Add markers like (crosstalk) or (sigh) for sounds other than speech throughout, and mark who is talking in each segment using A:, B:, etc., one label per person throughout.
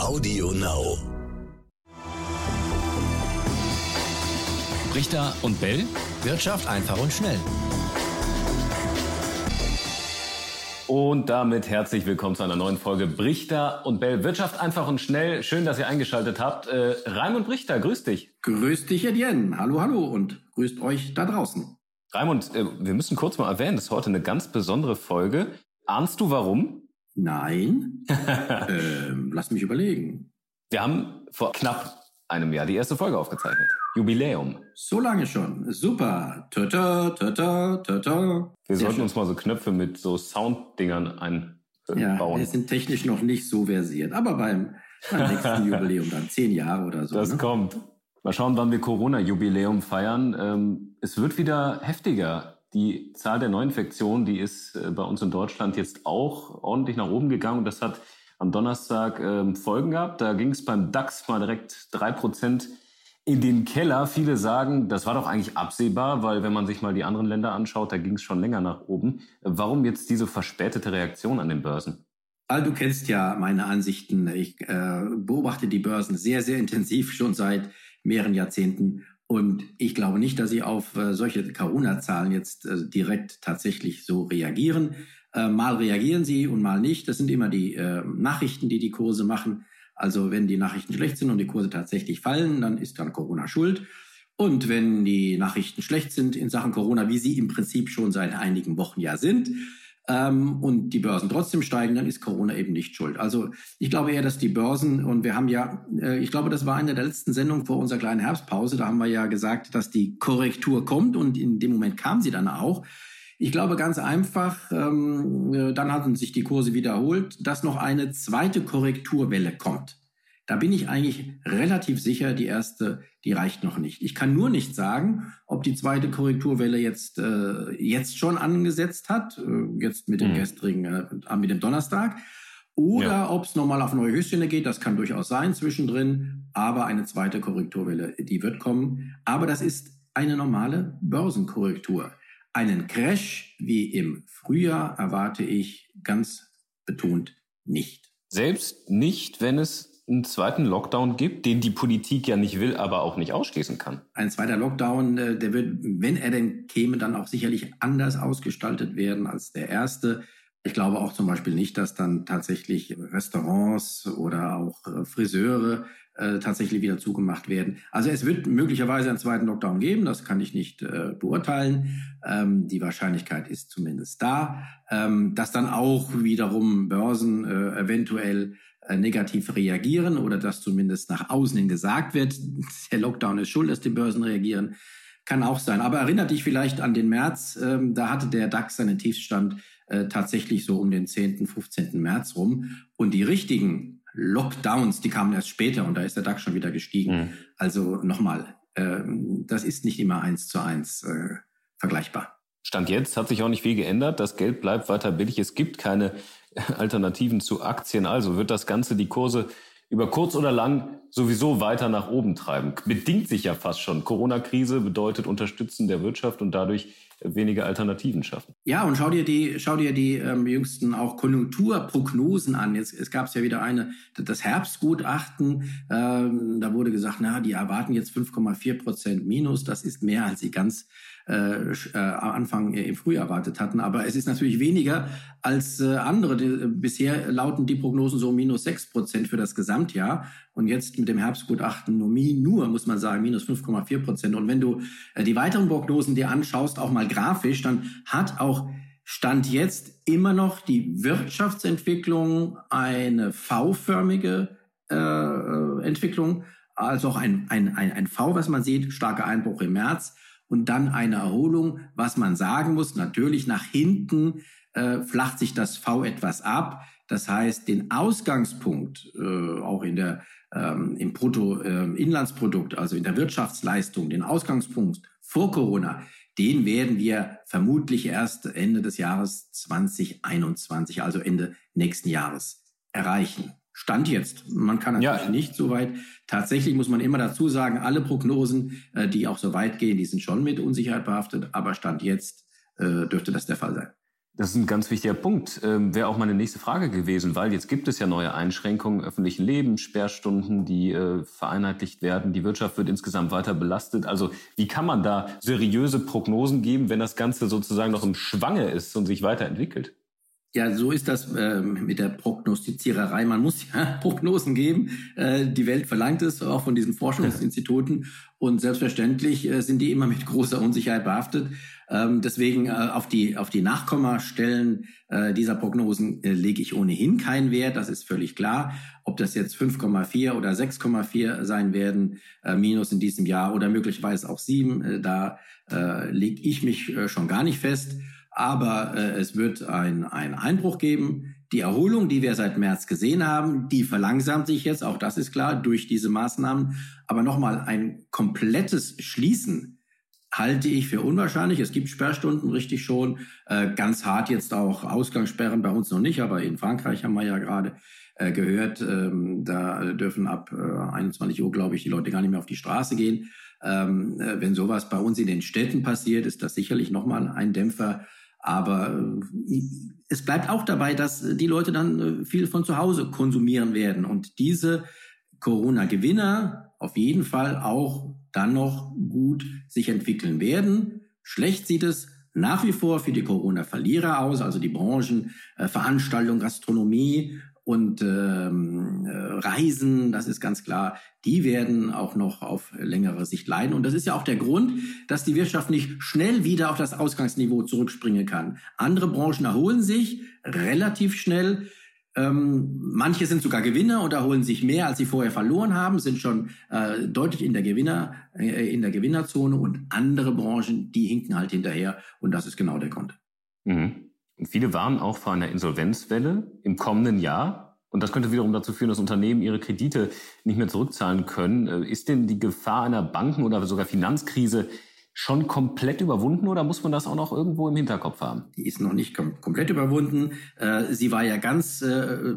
A: Audio Now.
B: Richter und Bell.
C: Wirtschaft einfach und schnell.
B: Und damit herzlich willkommen zu einer neuen Folge Brichter und Bell. Wirtschaft einfach und schnell. Schön, dass ihr eingeschaltet habt. Äh, Raimund Brichter, grüß dich.
D: Grüß dich, Etienne. Hallo, hallo und grüßt euch da draußen.
B: Raimund, äh, wir müssen kurz mal erwähnen, das ist heute eine ganz besondere Folge. Ahnst du warum?
D: Nein. (laughs) ähm, lass mich überlegen.
B: Wir haben vor knapp einem Jahr die erste Folge aufgezeichnet. Jubiläum.
D: So lange schon. Super. Tata, tata, tata.
B: Wir
D: Sehr
B: sollten
D: schön.
B: uns mal so Knöpfe mit so Sounddingern einbauen.
D: Ja, wir sind technisch noch nicht so versiert. Aber beim, beim nächsten (laughs) Jubiläum dann zehn Jahre oder so.
B: Das
D: ne?
B: kommt. Mal schauen, wann wir Corona-Jubiläum feiern. Ähm, es wird wieder heftiger. Die Zahl der Neuinfektionen, die ist äh, bei uns in Deutschland jetzt auch ordentlich nach oben gegangen. Und das hat am Donnerstag ähm, Folgen gehabt. Da ging es beim DAX mal direkt drei Prozent in den Keller. Viele sagen, das war doch eigentlich absehbar, weil wenn man sich mal die anderen Länder anschaut, da ging es schon länger nach oben. Warum jetzt diese verspätete Reaktion an den Börsen?
D: Du kennst ja meine Ansichten. Ich äh, beobachte die Börsen sehr, sehr intensiv schon seit mehreren Jahrzehnten. Und ich glaube nicht, dass sie auf äh, solche Corona-Zahlen jetzt äh, direkt tatsächlich so reagieren. Äh, mal reagieren sie und mal nicht. Das sind immer die Nachrichten, die die Kurse machen. Also wenn die Nachrichten schlecht sind und die Kurse tatsächlich fallen, dann ist dann Corona schuld. Und wenn die Nachrichten schlecht sind in Sachen Corona, wie sie im Prinzip schon seit einigen Wochen ja sind, ähm, und die Börsen trotzdem steigen, dann ist Corona eben nicht schuld. Also ich glaube eher, dass die Börsen, und wir haben ja, äh, ich glaube, das war eine der letzten Sendungen vor unserer kleinen Herbstpause, da haben wir ja gesagt, dass die Korrektur kommt und in dem Moment kam sie dann auch. Ich glaube ganz einfach, ähm, äh, dann hatten sich die Kurse wiederholt, dass noch eine zweite Korrekturwelle kommt. Da bin ich eigentlich relativ sicher, die erste, die reicht noch nicht. Ich kann nur nicht sagen, ob die zweite Korrekturwelle jetzt, äh, jetzt schon angesetzt hat, äh, jetzt mit dem
B: Mhm.
D: gestrigen, äh, mit dem Donnerstag, oder
B: Ja.
D: ob es nochmal auf neue Höchststände geht. Das kann durchaus sein zwischendrin, aber eine zweite Korrekturwelle, die wird kommen. Aber das ist eine normale Börsenkorrektur. Einen Crash wie im Frühjahr erwarte ich ganz betont nicht.
B: Selbst nicht, wenn es einen zweiten Lockdown gibt, den die Politik ja nicht will, aber auch nicht ausschließen kann.
D: Ein zweiter Lockdown, äh, der wird, wenn er denn käme, dann auch sicherlich anders ausgestaltet werden als der erste. Ich glaube auch zum Beispiel nicht, dass dann tatsächlich Restaurants oder auch äh, Friseure äh, tatsächlich wieder zugemacht werden. Also es wird möglicherweise einen zweiten Lockdown geben, das kann ich nicht äh, beurteilen. Ähm, die Wahrscheinlichkeit ist zumindest da, ähm, dass dann auch wiederum Börsen äh, eventuell negativ reagieren oder dass zumindest nach außen hin gesagt wird, (laughs) der Lockdown ist schuld, dass die Börsen reagieren. Kann auch sein. Aber erinnert dich vielleicht an den März, ähm, da hatte der DAX seinen Tiefstand äh, tatsächlich so um den 10., 15. März rum. Und die richtigen Lockdowns, die kamen erst später und da ist der DAX schon wieder gestiegen.
B: Mhm.
D: Also nochmal, ähm, das ist nicht immer eins zu eins äh, vergleichbar.
B: Stand jetzt hat sich auch nicht viel geändert. Das Geld bleibt weiter billig. Es gibt keine (laughs) Alternativen zu Aktien. Also wird das Ganze die Kurse über kurz oder lang sowieso weiter nach oben treiben. Bedingt sich ja fast schon. Corona-Krise bedeutet Unterstützen der Wirtschaft und dadurch weniger Alternativen schaffen.
D: Ja, und schau dir die, schau dir die ähm, jüngsten auch Konjunkturprognosen an. Jetzt es gab ja wieder eine, das Herbstgutachten. Ähm, da wurde gesagt, na, die erwarten jetzt 5,4 Prozent Minus. Das ist mehr, als sie ganz äh, äh, am Anfang äh, im Frühjahr erwartet hatten. Aber es ist natürlich weniger als äh, andere. Die, äh, bisher lauten die Prognosen so minus 6 Prozent für das Gesamtjahr. Und jetzt mit dem Herbstgutachten nur, nur muss man sagen, minus 5,4 Prozent. Und wenn du äh, die weiteren Prognosen dir anschaust, auch mal grafisch, dann hat auch Stand jetzt immer noch die Wirtschaftsentwicklung eine V-förmige äh, Entwicklung, also auch ein, ein, ein, ein V, was man sieht, starker Einbruch im März und dann eine Erholung, was man sagen muss, natürlich nach hinten äh, flacht sich das V etwas ab. Das heißt, den Ausgangspunkt äh, auch in der ähm, im Bruttoinlandsprodukt, also in der Wirtschaftsleistung, den Ausgangspunkt vor Corona, den werden wir vermutlich erst Ende des Jahres 2021, also Ende nächsten Jahres, erreichen. Stand jetzt. Man kann natürlich
B: Ja.
D: nicht so weit. Tatsächlich muss man immer dazu sagen, alle Prognosen, äh, die auch so weit gehen, die sind schon mit Unsicherheit behaftet, aber Stand jetzt äh, dürfte das der Fall sein.
B: Das ist ein ganz wichtiger Punkt. Ähm, Wäre auch meine nächste Frage gewesen, weil jetzt gibt es ja neue Einschränkungen im öffentlichen Leben, Sperrstunden, die äh, vereinheitlicht werden. Die Wirtschaft wird insgesamt weiter belastet. Also wie kann man da seriöse Prognosen geben, wenn das Ganze sozusagen noch im Schwange ist und sich weiterentwickelt?
D: Ja, so ist das äh, mit der Prognostiziererei. Man muss ja (laughs) Prognosen geben. Äh, die Welt verlangt es, auch von diesen Forschungsinstituten. Und selbstverständlich äh, sind die immer mit großer Unsicherheit behaftet. Ähm, deswegen äh, auf die auf die Nachkommastellen äh, dieser Prognosen äh, lege ich ohnehin keinen Wert. Das ist völlig klar. Ob das jetzt 5,4 oder 6,4 sein werden, minus in diesem Jahr oder möglicherweise auch 7, äh, da lege ich mich schon gar nicht fest aber äh, es wird ein, ein Einbruch geben. Die Erholung, die wir seit März gesehen haben, die verlangsamt sich jetzt, auch das ist klar, durch diese Maßnahmen. Aber nochmal, ein komplettes Schließen halte ich für unwahrscheinlich. Es gibt Sperrstunden, richtig schon. Äh, ganz hart jetzt auch Ausgangssperren, bei uns noch nicht, aber in Frankreich haben wir ja gerade äh, gehört, ähm, da dürfen ab äh, 21 Uhr, glaube ich, die Leute gar nicht mehr auf die Straße gehen. Ähm, äh, wenn sowas bei uns in den Städten passiert, ist das sicherlich nochmal ein Dämpfer. Aber äh, es bleibt auch dabei, dass die Leute dann äh, viel von zu Hause konsumieren werden. Und diese Corona-Gewinner auf jeden Fall auch dann noch gut sich entwickeln werden. Schlecht sieht es nach wie vor für die Corona-Verlierer aus, also die Branchen äh, Veranstaltung, Gastronomie und ähm, äh, Reisen, das ist ganz klar, die werden auch noch auf längere Sicht leiden. Und das ist ja auch der Grund, dass die Wirtschaft nicht schnell wieder auf das Ausgangsniveau zurückspringen kann. Andere Branchen erholen sich relativ schnell. Ähm, manche sind sogar Gewinner und erholen sich mehr, als sie vorher verloren haben, sind schon äh, deutlich in der Gewinner äh, in der Gewinnerzone und andere Branchen, die hinken halt hinterher und das ist genau der Grund.
B: Mhm. Und viele warnen auch vor einer Insolvenzwelle im kommenden Jahr. Und das könnte wiederum dazu führen, dass Unternehmen ihre Kredite nicht mehr zurückzahlen können. Äh, ist denn die Gefahr einer Banken- oder sogar Finanzkrise schon komplett überwunden oder muss man das auch noch irgendwo im Hinterkopf haben?
D: Die ist noch nicht kom komplett überwunden. Äh, sie war ja ganz, äh,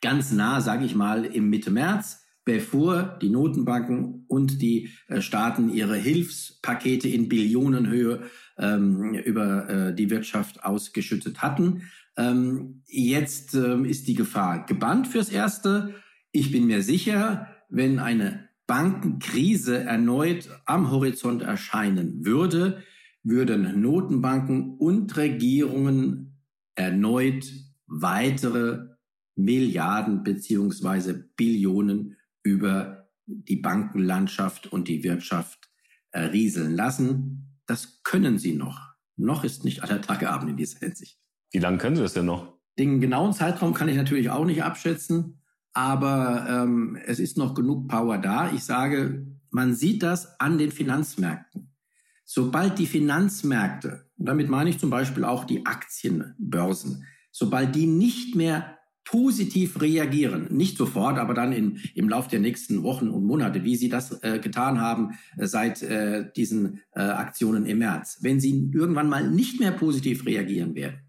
D: ganz nah, sage ich mal, im Mitte März bevor die Notenbanken und die äh, Staaten ihre Hilfspakete in Billionenhöhe ähm, über äh, die Wirtschaft ausgeschüttet hatten. Ähm, jetzt ähm, ist die Gefahr gebannt fürs Erste. Ich bin mir sicher, wenn eine Bankenkrise erneut am Horizont erscheinen würde, würden Notenbanken und Regierungen erneut weitere Milliarden beziehungsweise Billionen über die Bankenlandschaft und die Wirtschaft äh, rieseln lassen. Das können sie noch. Noch ist nicht aller Tage Abend in dieser Hinsicht.
B: Wie lange können Sie das denn noch?
D: Den genauen Zeitraum kann ich natürlich auch nicht abschätzen, aber ähm, es ist noch genug Power da. Ich sage, man sieht das an den Finanzmärkten. Sobald die Finanzmärkte, und damit meine ich zum Beispiel auch die Aktienbörsen, sobald die nicht mehr positiv reagieren. Nicht sofort, aber dann in, im Lauf der nächsten Wochen und Monate, wie Sie das äh, getan haben äh, seit äh, diesen äh, Aktionen im März. Wenn Sie irgendwann mal nicht mehr positiv reagieren werden,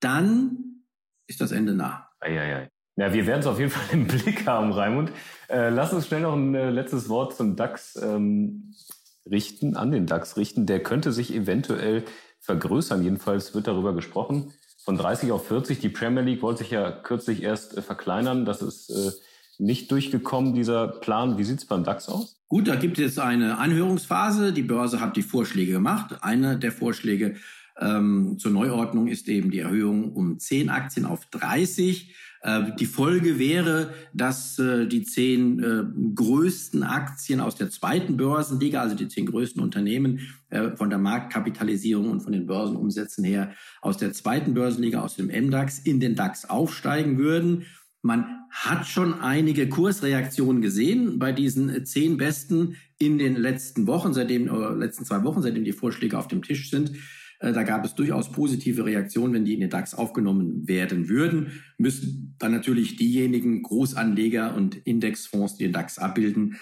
D: dann ist das Ende nah.
B: Eieiei. Ja, wir werden es auf jeden (laughs) Fall im Blick haben, Raimund. Äh, lass uns schnell noch ein letztes Wort zum DAX ähm, richten, an den DAX richten. Der könnte sich eventuell vergrößern. Jedenfalls wird darüber gesprochen von 30 auf 40. Die Premier League wollte sich ja kürzlich erst äh, verkleinern. Das ist äh, nicht durchgekommen, dieser Plan. Wie sieht es beim DAX aus?
D: Gut, da gibt es eine Anhörungsphase. Die Börse hat die Vorschläge gemacht. Einer der Vorschläge ähm, zur Neuordnung ist eben die Erhöhung um 10 Aktien auf 30. Äh, die Folge wäre, dass äh, die zehn äh, größten Aktien aus der zweiten Börsenliga, also die zehn größten Unternehmen von der Marktkapitalisierung und von den Börsenumsätzen her aus der zweiten Börsenliga, aus dem MDAX in den DAX aufsteigen würden. Man hat schon einige Kursreaktionen gesehen bei diesen zehn Besten in den letzten Wochen, seitdem, letzten zwei Wochen, seitdem die Vorschläge auf dem Tisch sind. Äh, da gab es durchaus positive Reaktionen, wenn die in den DAX aufgenommen werden würden. Müssen dann natürlich diejenigen Großanleger und Indexfonds, die den DAX abbilden,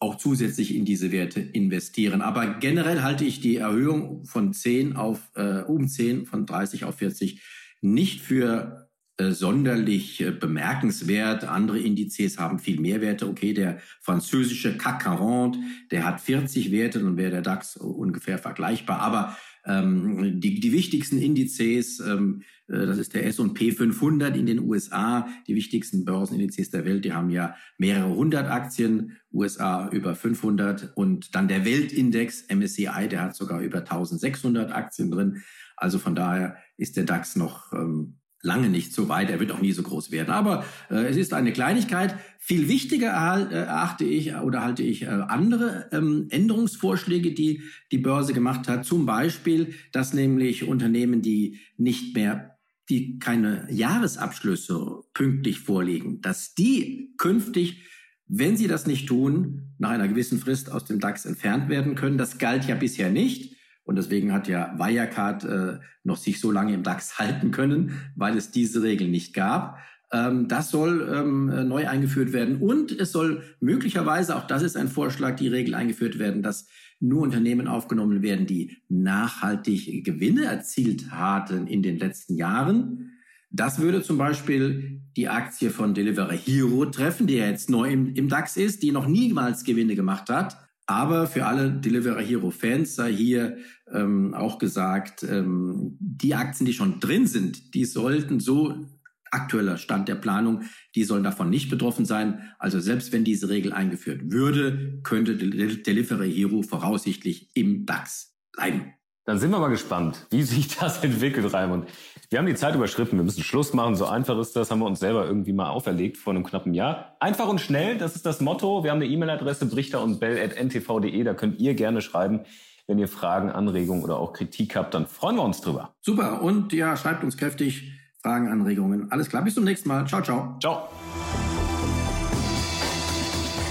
D: auch zusätzlich in diese Werte investieren. Aber generell halte ich die Erhöhung von 10 auf äh, um 10 von 30 auf 40 nicht für äh, sonderlich äh, bemerkenswert. Andere Indizes haben viel mehr Werte. Okay, der französische CAC 40, der hat 40 Werte, dann wäre der DAX ungefähr vergleichbar. Aber Ähm, die, die wichtigsten Indizes, ähm, äh, das ist der S&P 500 in den USA, die wichtigsten Börsenindizes der Welt, die haben ja mehrere hundert Aktien, USA über 500 und dann der Weltindex MSCI, der hat sogar über 1600 Aktien drin. Also von daher ist der DAX noch ähm, lange nicht so weit. Er wird auch nie so groß werden. Aber äh, es ist eine Kleinigkeit. Viel wichtiger äh, erachte ich oder halte ich äh, andere ähm, Änderungsvorschläge, die die Börse gemacht hat. Zum Beispiel, dass nämlich Unternehmen, die nicht mehr die keine Jahresabschlüsse pünktlich vorlegen, dass die künftig, wenn sie das nicht tun, nach einer gewissen Frist aus dem DAX entfernt werden können. Das galt ja bisher nicht. Und deswegen hat ja Wirecard äh, noch sich so lange im DAX (laughs) halten können, weil es diese Regel nicht gab. Ähm, das soll ähm, neu eingeführt werden. Und es soll möglicherweise, auch das ist ein Vorschlag, die Regel eingeführt werden, dass nur Unternehmen aufgenommen werden, die nachhaltig Gewinne erzielt hatten in den letzten Jahren. Das würde zum Beispiel die Aktie von Delivery Hero treffen, die ja jetzt neu im, im DAX ist, die noch niemals Gewinne gemacht hat. Aber für alle Delivery Hero Fans sei hier ähm, auch gesagt, ähm, die Aktien, die schon drin sind, die sollten so aktueller Stand der Planung, die sollen davon nicht betroffen sein. Also selbst wenn diese Regel eingeführt würde, könnte Delivery Hero voraussichtlich im DAX bleiben.
B: Dann sind wir mal gespannt, wie sich (laughs) das entwickelt, Raimund. Wir haben die Zeit überschritten, wir müssen Schluss machen. So einfach ist das, haben wir uns selber irgendwie mal auferlegt vor einem knappen Jahr. Einfach und schnell, das ist das Motto. Wir haben eine E-Mail-Adresse brichter und bell.ntv.de, da könnt ihr gerne schreiben. Wenn ihr Fragen, Anregungen oder auch Kritik habt, dann freuen wir uns drüber.
D: Super. Und ja, schreibt uns kräftig Fragen, Anregungen. Alles klar, bis zum nächsten Mal. Ciao, ciao.
B: Ciao.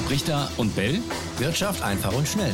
C: Brichter und Bell. Wirtschaft einfach und schnell.